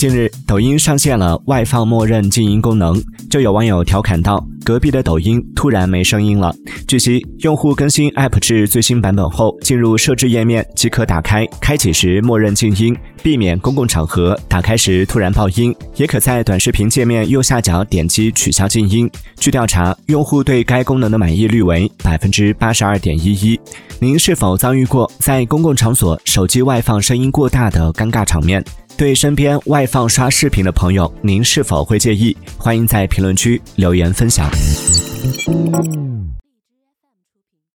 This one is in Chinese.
近日，抖音上线了外放默认静音功能，就有网友调侃道：“隔壁的抖音突然没声音了。”据悉，用户更新 App 至最新版本后，进入设置页面即可打开，开启时默认静音，避免公共场合打开时突然爆音。也可在短视频界面右下角点击取消静音。据调查，用户对该功能的满意率为百分之八十二点一一。您是否遭遇过在公共场所手机外放声音过大的尴尬场面？对身边外放刷视频的朋友，您是否会介意？欢迎在评论区留言分享。